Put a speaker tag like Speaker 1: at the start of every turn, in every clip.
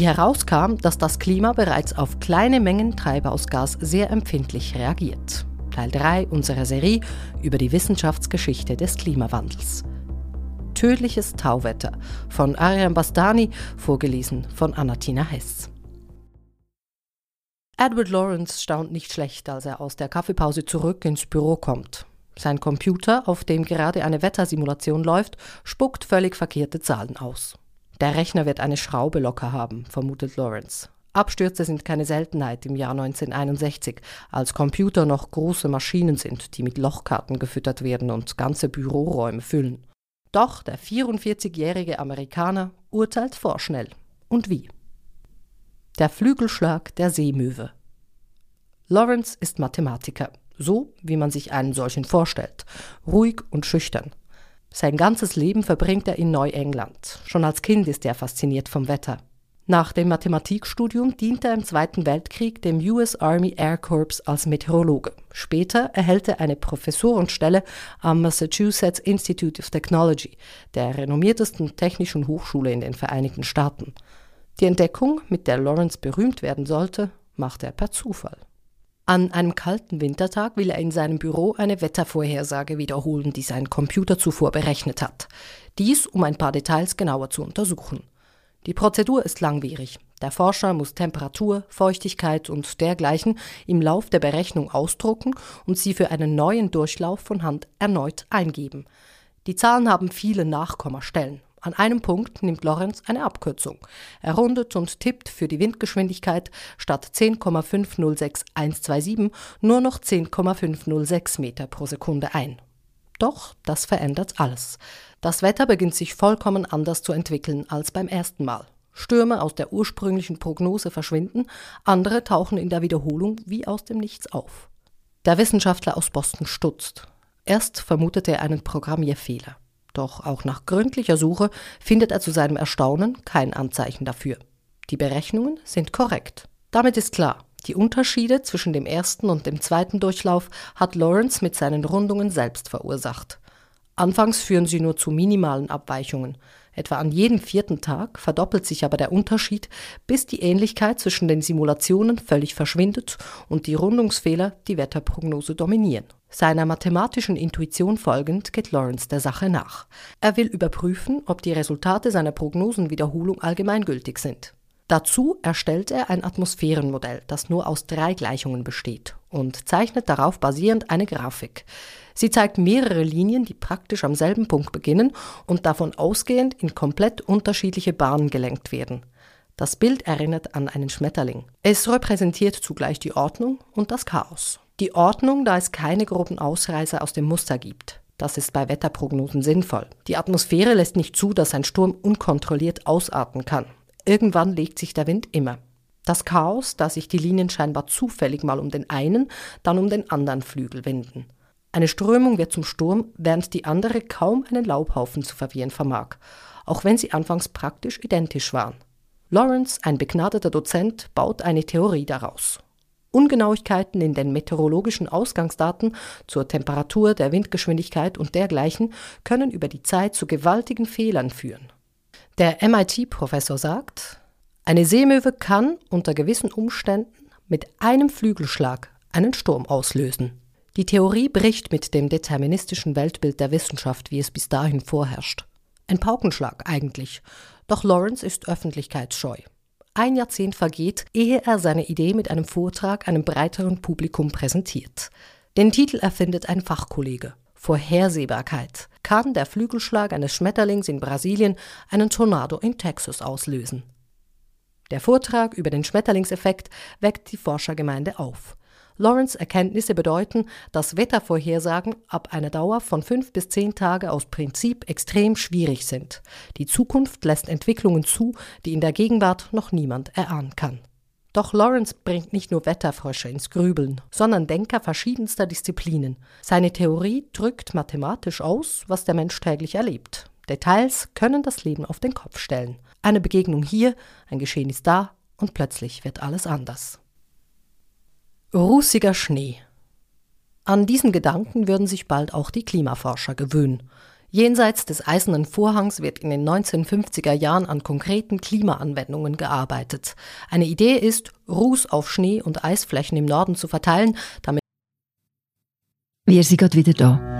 Speaker 1: Wie herauskam, dass das Klima bereits auf kleine Mengen Treibhausgas sehr empfindlich reagiert. Teil 3 unserer Serie über die Wissenschaftsgeschichte des Klimawandels. Tödliches Tauwetter von Ariane Bastani, vorgelesen von Anatina Hess. Edward Lawrence staunt nicht schlecht, als er aus der Kaffeepause zurück ins Büro kommt. Sein Computer, auf dem gerade eine Wettersimulation läuft, spuckt völlig verkehrte Zahlen aus. Der Rechner wird eine Schraube locker haben, vermutet Lawrence. Abstürze sind keine Seltenheit im Jahr 1961, als Computer noch große Maschinen sind, die mit Lochkarten gefüttert werden und ganze Büroräume füllen. Doch der 44-jährige Amerikaner urteilt vorschnell. Und wie? Der Flügelschlag der Seemöwe. Lawrence ist Mathematiker, so wie man sich einen solchen vorstellt, ruhig und schüchtern. Sein ganzes Leben verbringt er in Neuengland. Schon als Kind ist er fasziniert vom Wetter. Nach dem Mathematikstudium dient er im Zweiten Weltkrieg dem US Army Air Corps als Meteorologe. Später erhält er eine Professorenstelle am Massachusetts Institute of Technology, der renommiertesten technischen Hochschule in den Vereinigten Staaten. Die Entdeckung, mit der Lawrence berühmt werden sollte, macht er per Zufall. An einem kalten Wintertag will er in seinem Büro eine Wettervorhersage wiederholen, die sein Computer zuvor berechnet hat. Dies, um ein paar Details genauer zu untersuchen. Die Prozedur ist langwierig. Der Forscher muss Temperatur, Feuchtigkeit und dergleichen im Lauf der Berechnung ausdrucken und sie für einen neuen Durchlauf von Hand erneut eingeben. Die Zahlen haben viele Nachkommastellen an einem Punkt nimmt Lorenz eine Abkürzung. Er rundet und tippt für die Windgeschwindigkeit statt 10,506127 nur noch 10,506 Meter pro Sekunde ein. Doch das verändert alles. Das Wetter beginnt sich vollkommen anders zu entwickeln als beim ersten Mal. Stürme aus der ursprünglichen Prognose verschwinden, andere tauchen in der Wiederholung wie aus dem Nichts auf. Der Wissenschaftler aus Boston stutzt. Erst vermutete er einen Programmierfehler. Doch auch nach gründlicher Suche findet er zu seinem Erstaunen kein Anzeichen dafür. Die Berechnungen sind korrekt. Damit ist klar, die Unterschiede zwischen dem ersten und dem zweiten Durchlauf hat Lawrence mit seinen Rundungen selbst verursacht. Anfangs führen sie nur zu minimalen Abweichungen. Etwa an jedem vierten Tag verdoppelt sich aber der Unterschied, bis die Ähnlichkeit zwischen den Simulationen völlig verschwindet und die Rundungsfehler die Wetterprognose dominieren. Seiner mathematischen Intuition folgend geht Lawrence der Sache nach. Er will überprüfen, ob die Resultate seiner Prognosenwiederholung allgemeingültig sind. Dazu erstellt er ein Atmosphärenmodell, das nur aus drei Gleichungen besteht und zeichnet darauf basierend eine Grafik. Sie zeigt mehrere Linien, die praktisch am selben Punkt beginnen und davon ausgehend in komplett unterschiedliche Bahnen gelenkt werden. Das Bild erinnert an einen Schmetterling. Es repräsentiert zugleich die Ordnung und das Chaos. Die Ordnung, da es keine groben Ausreißer aus dem Muster gibt. Das ist bei Wetterprognosen sinnvoll. Die Atmosphäre lässt nicht zu, dass ein Sturm unkontrolliert ausarten kann. Irgendwann legt sich der Wind immer. Das Chaos, da sich die Linien scheinbar zufällig mal um den einen, dann um den anderen Flügel wenden. Eine Strömung wird zum Sturm, während die andere kaum einen Laubhaufen zu verwirren vermag, auch wenn sie anfangs praktisch identisch waren. Lawrence, ein begnadeter Dozent, baut eine Theorie daraus. Ungenauigkeiten in den meteorologischen Ausgangsdaten zur Temperatur, der Windgeschwindigkeit und dergleichen können über die Zeit zu gewaltigen Fehlern führen. Der MIT-Professor sagt, eine Seemöwe kann unter gewissen Umständen mit einem Flügelschlag einen Sturm auslösen. Die Theorie bricht mit dem deterministischen Weltbild der Wissenschaft, wie es bis dahin vorherrscht. Ein Paukenschlag eigentlich, doch Lawrence ist öffentlichkeitsscheu. Ein Jahrzehnt vergeht, ehe er seine Idee mit einem Vortrag einem breiteren Publikum präsentiert. Den Titel erfindet ein Fachkollege. Vorhersehbarkeit. Kann der Flügelschlag eines Schmetterlings in Brasilien einen Tornado in Texas auslösen? Der Vortrag über den Schmetterlingseffekt weckt die Forschergemeinde auf. Lawrence Erkenntnisse bedeuten, dass Wettervorhersagen ab einer Dauer von fünf bis zehn Tage aus Prinzip extrem schwierig sind. Die Zukunft lässt Entwicklungen zu, die in der Gegenwart noch niemand erahnen kann. Doch Lawrence bringt nicht nur Wetterfrösche ins Grübeln, sondern Denker verschiedenster Disziplinen. Seine Theorie drückt mathematisch aus, was der Mensch täglich erlebt. Details können das Leben auf den Kopf stellen. Eine Begegnung hier, ein Geschehen ist da und plötzlich wird alles anders. Rußiger Schnee. An diesen Gedanken würden sich bald auch die Klimaforscher gewöhnen. Jenseits des Eisernen Vorhangs wird in den 1950er Jahren an konkreten Klimaanwendungen gearbeitet. Eine Idee ist, Ruß auf Schnee- und Eisflächen im Norden zu verteilen, damit
Speaker 2: Wir sind gerade wieder da.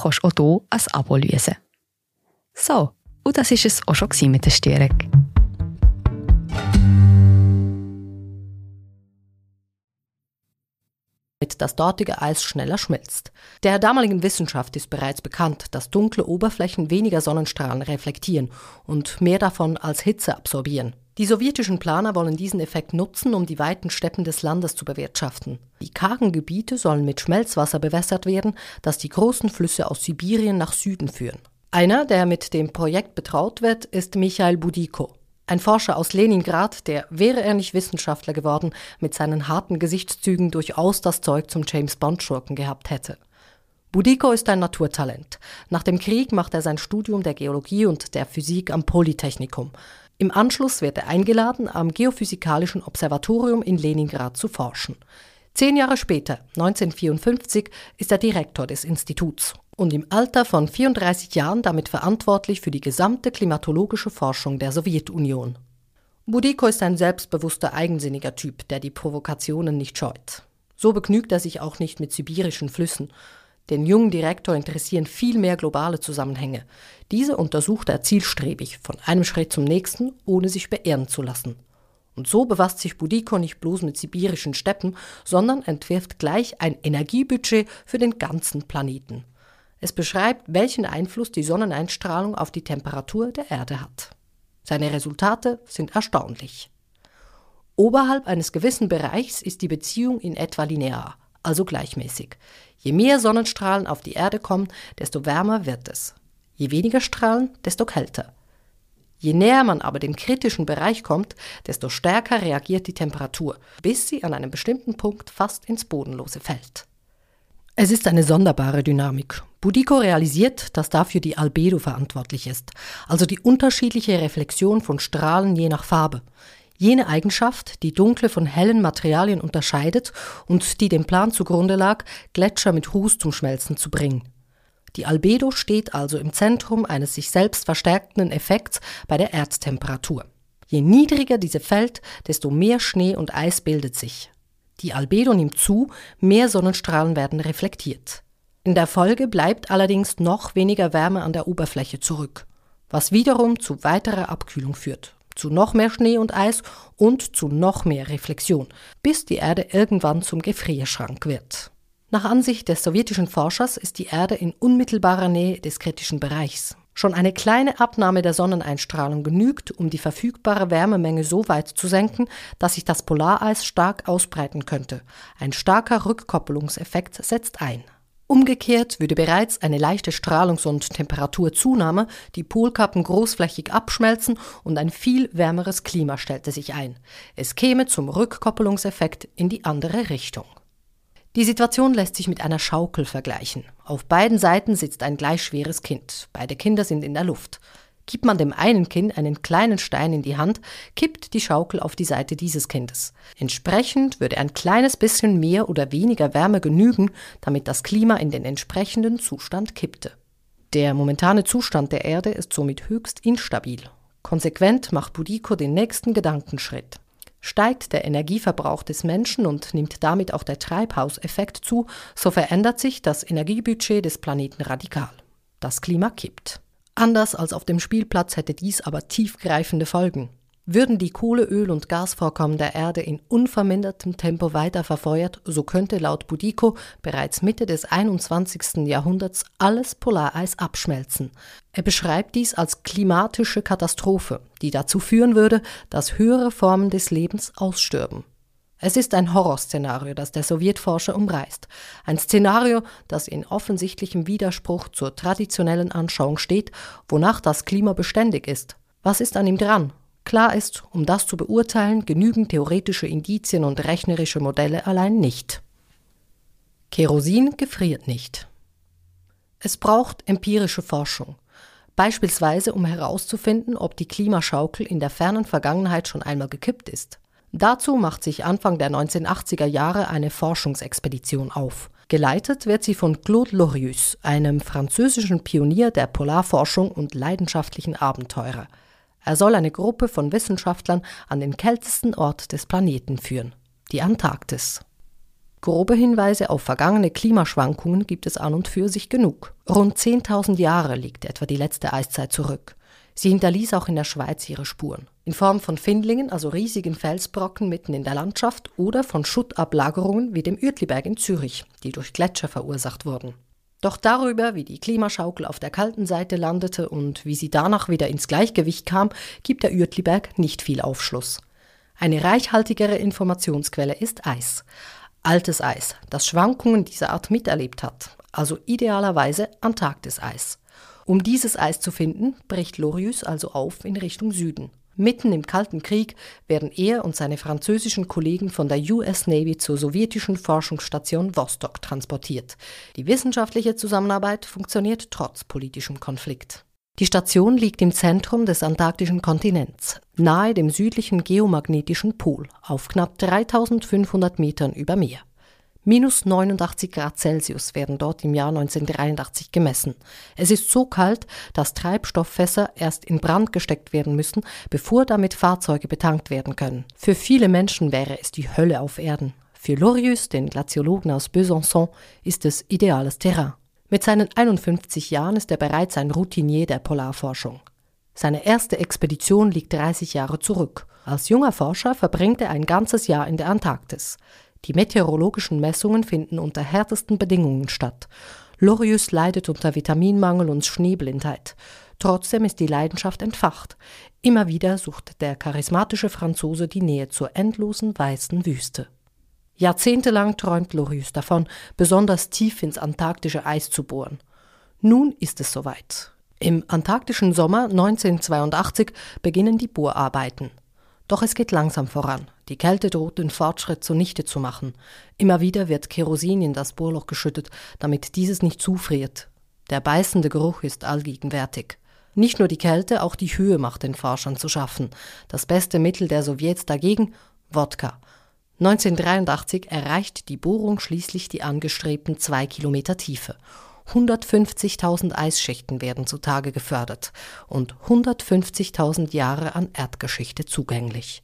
Speaker 2: kannst du auch hier ein Abo lösen. So, und das war es auch schon mit der Störung.
Speaker 1: damit das dortige Eis schneller schmilzt. Der damaligen Wissenschaft ist bereits bekannt, dass dunkle Oberflächen weniger Sonnenstrahlen reflektieren und mehr davon als Hitze absorbieren. Die sowjetischen Planer wollen diesen Effekt nutzen, um die weiten Steppen des Landes zu bewirtschaften. Die kargen Gebiete sollen mit Schmelzwasser bewässert werden, das die großen Flüsse aus Sibirien nach Süden führen. Einer, der mit dem Projekt betraut wird, ist Michael Budiko. Ein Forscher aus Leningrad, der, wäre er nicht Wissenschaftler geworden, mit seinen harten Gesichtszügen durchaus das Zeug zum James Bond-Schurken gehabt hätte. Budiko ist ein Naturtalent. Nach dem Krieg macht er sein Studium der Geologie und der Physik am Polytechnikum. Im Anschluss wird er eingeladen, am Geophysikalischen Observatorium in Leningrad zu forschen. Zehn Jahre später, 1954, ist er Direktor des Instituts und im Alter von 34 Jahren damit verantwortlich für die gesamte klimatologische Forschung der Sowjetunion. Budiko ist ein selbstbewusster, eigensinniger Typ, der die Provokationen nicht scheut. So begnügt er sich auch nicht mit sibirischen Flüssen. Den jungen Direktor interessieren viel mehr globale Zusammenhänge. Diese untersucht er zielstrebig, von einem Schritt zum nächsten, ohne sich beirren zu lassen. Und so befasst sich Budiko nicht bloß mit sibirischen Steppen, sondern entwirft gleich ein Energiebudget für den ganzen Planeten. Es beschreibt, welchen Einfluss die Sonneneinstrahlung auf die Temperatur der Erde hat. Seine Resultate sind erstaunlich. Oberhalb eines gewissen Bereichs ist die Beziehung in etwa linear, also gleichmäßig. Je mehr Sonnenstrahlen auf die Erde kommen, desto wärmer wird es. Je weniger Strahlen, desto kälter. Je näher man aber dem kritischen Bereich kommt, desto stärker reagiert die Temperatur, bis sie an einem bestimmten Punkt fast ins Bodenlose fällt. Es ist eine sonderbare Dynamik. Budiko realisiert, dass dafür die Albedo verantwortlich ist, also die unterschiedliche Reflexion von Strahlen je nach Farbe. Jene Eigenschaft, die dunkle von hellen Materialien unterscheidet und die dem Plan zugrunde lag, Gletscher mit Ruß zum Schmelzen zu bringen. Die Albedo steht also im Zentrum eines sich selbst verstärkenden Effekts bei der Erdtemperatur. Je niedriger diese fällt, desto mehr Schnee und Eis bildet sich. Die Albedo nimmt zu, mehr Sonnenstrahlen werden reflektiert. In der Folge bleibt allerdings noch weniger Wärme an der Oberfläche zurück, was wiederum zu weiterer Abkühlung führt, zu noch mehr Schnee und Eis und zu noch mehr Reflexion, bis die Erde irgendwann zum Gefrierschrank wird. Nach Ansicht des sowjetischen Forschers ist die Erde in unmittelbarer Nähe des kritischen Bereichs. Schon eine kleine Abnahme der Sonneneinstrahlung genügt, um die verfügbare Wärmemenge so weit zu senken, dass sich das Polareis stark ausbreiten könnte. Ein starker Rückkoppelungseffekt setzt ein. Umgekehrt würde bereits eine leichte Strahlungs- und Temperaturzunahme die Polkappen großflächig abschmelzen und ein viel wärmeres Klima stellte sich ein. Es käme zum Rückkoppelungseffekt in die andere Richtung. Die Situation lässt sich mit einer Schaukel vergleichen. Auf beiden Seiten sitzt ein gleich schweres Kind. Beide Kinder sind in der Luft. Gibt man dem einen Kind einen kleinen Stein in die Hand, kippt die Schaukel auf die Seite dieses Kindes. Entsprechend würde ein kleines bisschen mehr oder weniger Wärme genügen, damit das Klima in den entsprechenden Zustand kippte. Der momentane Zustand der Erde ist somit höchst instabil. Konsequent macht Budiko den nächsten Gedankenschritt. Steigt der Energieverbrauch des Menschen und nimmt damit auch der Treibhauseffekt zu, so verändert sich das Energiebudget des Planeten radikal. Das Klima kippt. Anders als auf dem Spielplatz hätte dies aber tiefgreifende Folgen. Würden die Kohle-, Öl- und Gasvorkommen der Erde in unvermindertem Tempo weiter verfeuert, so könnte laut Budiko bereits Mitte des 21. Jahrhunderts alles Polareis abschmelzen. Er beschreibt dies als klimatische Katastrophe, die dazu führen würde, dass höhere Formen des Lebens ausstürben. Es ist ein Horrorszenario, das der Sowjetforscher umreißt. Ein Szenario, das in offensichtlichem Widerspruch zur traditionellen Anschauung steht, wonach das Klima beständig ist. Was ist an ihm dran? Klar ist, um das zu beurteilen, genügen theoretische Indizien und rechnerische Modelle allein nicht. Kerosin gefriert nicht. Es braucht empirische Forschung, beispielsweise um herauszufinden, ob die Klimaschaukel in der fernen Vergangenheit schon einmal gekippt ist. Dazu macht sich Anfang der 1980er Jahre eine Forschungsexpedition auf. Geleitet wird sie von Claude Lorius, einem französischen Pionier der Polarforschung und leidenschaftlichen Abenteurer. Er soll eine Gruppe von Wissenschaftlern an den kältesten Ort des Planeten führen, die Antarktis. Grobe Hinweise auf vergangene Klimaschwankungen gibt es an und für sich genug. Rund 10.000 Jahre liegt etwa die letzte Eiszeit zurück. Sie hinterließ auch in der Schweiz ihre Spuren. In Form von Findlingen, also riesigen Felsbrocken mitten in der Landschaft, oder von Schuttablagerungen wie dem Uetliberg in Zürich, die durch Gletscher verursacht wurden. Doch darüber, wie die Klimaschaukel auf der kalten Seite landete und wie sie danach wieder ins Gleichgewicht kam, gibt der Uetliberg nicht viel Aufschluss. Eine reichhaltigere Informationsquelle ist Eis. Altes Eis, das Schwankungen dieser Art miterlebt hat, also idealerweise Antarktiseis. Um dieses Eis zu finden, bricht Lorius also auf in Richtung Süden. Mitten im Kalten Krieg werden er und seine französischen Kollegen von der US Navy zur sowjetischen Forschungsstation Vostok transportiert. Die wissenschaftliche Zusammenarbeit funktioniert trotz politischem Konflikt. Die Station liegt im Zentrum des antarktischen Kontinents, nahe dem südlichen geomagnetischen Pol, auf knapp 3500 Metern über Meer. Minus 89 Grad Celsius werden dort im Jahr 1983 gemessen. Es ist so kalt, dass Treibstofffässer erst in Brand gesteckt werden müssen, bevor damit Fahrzeuge betankt werden können. Für viele Menschen wäre es die Hölle auf Erden. Für Lorius, den Glaziologen aus Besançon, ist es ideales Terrain. Mit seinen 51 Jahren ist er bereits ein Routinier der Polarforschung. Seine erste Expedition liegt 30 Jahre zurück. Als junger Forscher verbringt er ein ganzes Jahr in der Antarktis. Die meteorologischen Messungen finden unter härtesten Bedingungen statt. Lorius leidet unter Vitaminmangel und Schneeblindheit. Trotzdem ist die Leidenschaft entfacht. Immer wieder sucht der charismatische Franzose die Nähe zur endlosen weißen Wüste. Jahrzehntelang träumt Lorius davon, besonders tief ins antarktische Eis zu bohren. Nun ist es soweit. Im antarktischen Sommer 1982 beginnen die Bohrarbeiten. Doch es geht langsam voran. Die Kälte droht den Fortschritt zunichte zu machen. Immer wieder wird Kerosin in das Bohrloch geschüttet, damit dieses nicht zufriert. Der beißende Geruch ist allgegenwärtig. Nicht nur die Kälte, auch die Höhe macht den Forschern zu schaffen. Das beste Mittel der Sowjets dagegen? Wodka. 1983 erreicht die Bohrung schließlich die angestrebten zwei Kilometer Tiefe. 150.000 Eisschichten werden zutage gefördert und 150.000 Jahre an Erdgeschichte zugänglich.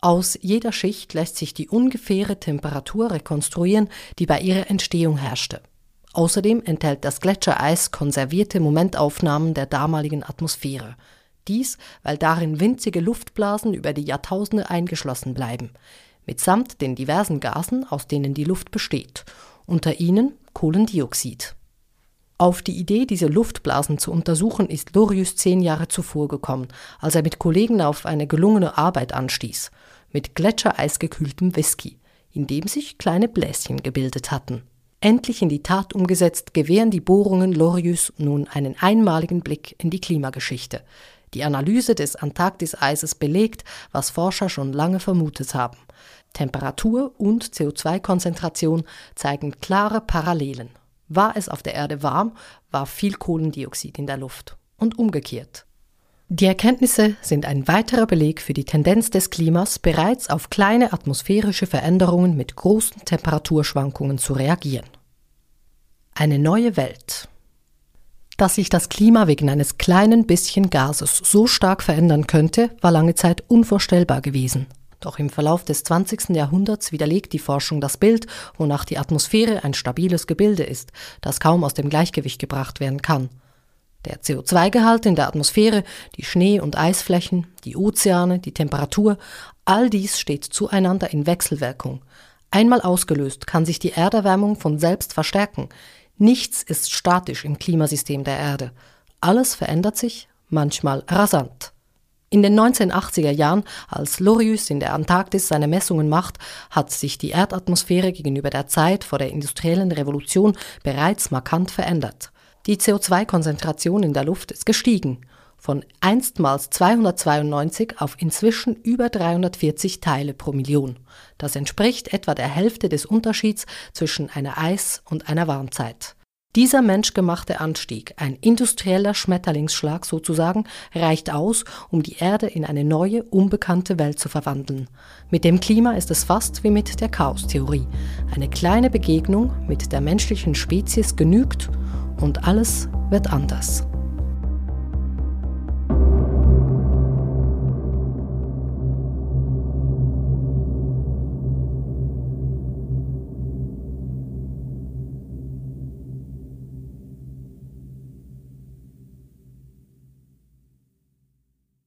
Speaker 1: Aus jeder Schicht lässt sich die ungefähre Temperatur rekonstruieren, die bei ihrer Entstehung herrschte. Außerdem enthält das Gletschereis konservierte Momentaufnahmen der damaligen Atmosphäre. Dies, weil darin winzige Luftblasen über die Jahrtausende eingeschlossen bleiben, mitsamt den diversen Gasen, aus denen die Luft besteht, unter ihnen Kohlendioxid. Auf die Idee, diese Luftblasen zu untersuchen, ist Lorius zehn Jahre zuvor gekommen, als er mit Kollegen auf eine gelungene Arbeit anstieß, mit Gletschereisgekühltem Whisky, in dem sich kleine Bläschen gebildet hatten. Endlich in die Tat umgesetzt, gewähren die Bohrungen Lorius nun einen einmaligen Blick in die Klimageschichte. Die Analyse des Antarktiseises belegt, was Forscher schon lange vermutet haben. Temperatur und CO2-Konzentration zeigen klare Parallelen. War es auf der Erde warm, war viel Kohlendioxid in der Luft. Und umgekehrt. Die Erkenntnisse sind ein weiterer Beleg für die Tendenz des Klimas, bereits auf kleine atmosphärische Veränderungen mit großen Temperaturschwankungen zu reagieren. Eine neue Welt. Dass sich das Klima wegen eines kleinen bisschen Gases so stark verändern könnte, war lange Zeit unvorstellbar gewesen. Doch im Verlauf des 20. Jahrhunderts widerlegt die Forschung das Bild, wonach die Atmosphäre ein stabiles Gebilde ist, das kaum aus dem Gleichgewicht gebracht werden kann. Der CO2-Gehalt in der Atmosphäre, die Schnee- und Eisflächen, die Ozeane, die Temperatur, all dies steht zueinander in Wechselwirkung. Einmal ausgelöst kann sich die Erderwärmung von selbst verstärken. Nichts ist statisch im Klimasystem der Erde. Alles verändert sich, manchmal rasant. In den 1980er Jahren, als Lorius in der Antarktis seine Messungen macht, hat sich die Erdatmosphäre gegenüber der Zeit vor der industriellen Revolution bereits markant verändert. Die CO2-Konzentration in der Luft ist gestiegen, von einstmals 292 auf inzwischen über 340 Teile pro Million. Das entspricht etwa der Hälfte des Unterschieds zwischen einer Eis- und einer Warmzeit. Dieser menschgemachte Anstieg, ein industrieller Schmetterlingsschlag sozusagen, reicht aus, um die Erde in eine neue, unbekannte Welt zu verwandeln. Mit dem Klima ist es fast wie mit der Chaostheorie. Eine kleine Begegnung mit der menschlichen Spezies genügt und alles wird anders.